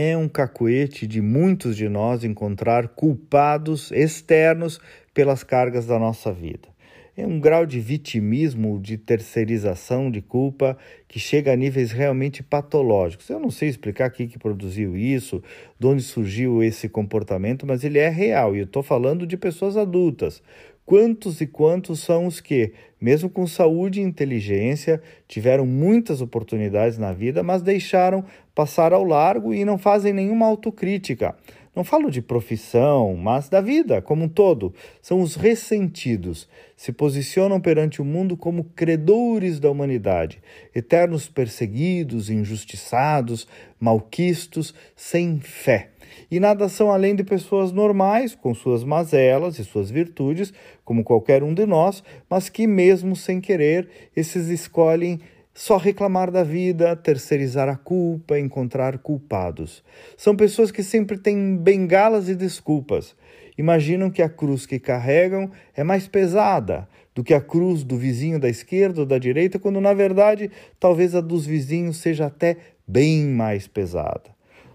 É um cacuete de muitos de nós encontrar culpados externos pelas cargas da nossa vida. É um grau de vitimismo, de terceirização de culpa que chega a níveis realmente patológicos. Eu não sei explicar o que produziu isso, de onde surgiu esse comportamento, mas ele é real e eu estou falando de pessoas adultas. Quantos e quantos são os que, mesmo com saúde e inteligência, tiveram muitas oportunidades na vida, mas deixaram passar ao largo e não fazem nenhuma autocrítica? Não falo de profissão, mas da vida como um todo. São os ressentidos. Se posicionam perante o mundo como credores da humanidade, eternos perseguidos, injustiçados, malquistos, sem fé. E nada são além de pessoas normais, com suas mazelas e suas virtudes, como qualquer um de nós, mas que, mesmo sem querer, esses escolhem só reclamar da vida, terceirizar a culpa, encontrar culpados. São pessoas que sempre têm bengalas e desculpas. Imaginam que a cruz que carregam é mais pesada do que a cruz do vizinho da esquerda ou da direita, quando na verdade talvez a dos vizinhos seja até bem mais pesada.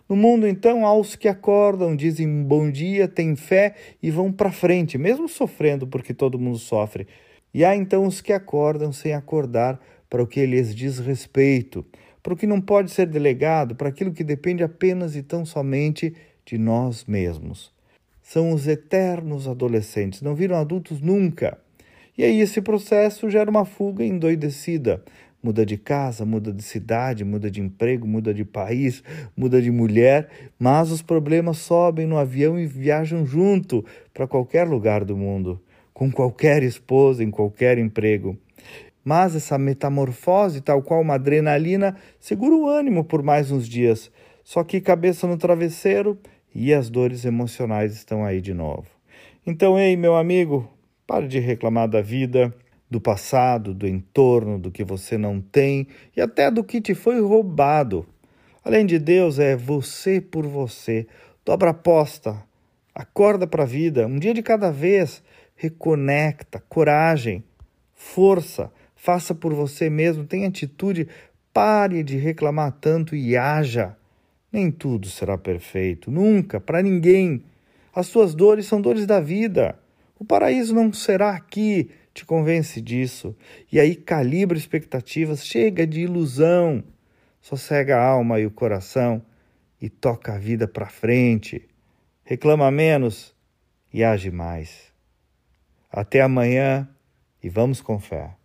No mundo, então, há os que acordam, dizem bom dia, têm fé e vão para frente, mesmo sofrendo, porque todo mundo sofre. E há então os que acordam sem acordar, para o que lhes diz respeito, para o que não pode ser delegado, para aquilo que depende apenas e tão somente de nós mesmos. São os eternos adolescentes, não viram adultos nunca. E aí esse processo gera uma fuga endoidecida. Muda de casa, muda de cidade, muda de emprego, muda de país, muda de mulher, mas os problemas sobem no avião e viajam junto para qualquer lugar do mundo, com qualquer esposa, em qualquer emprego. Mas essa metamorfose, tal qual uma adrenalina, segura o ânimo por mais uns dias. Só que cabeça no travesseiro e as dores emocionais estão aí de novo. Então, ei, meu amigo, pare de reclamar da vida, do passado, do entorno, do que você não tem e até do que te foi roubado. Além de Deus, é você por você. Dobra a aposta, acorda para a vida, um dia de cada vez, reconecta, coragem, força faça por você mesmo, tenha atitude, pare de reclamar tanto e haja. Nem tudo será perfeito, nunca, para ninguém. As suas dores são dores da vida. O paraíso não será aqui, te convence disso. E aí calibra expectativas, chega de ilusão. Sossega a alma e o coração e toca a vida para frente. Reclama menos e age mais. Até amanhã e vamos com fé.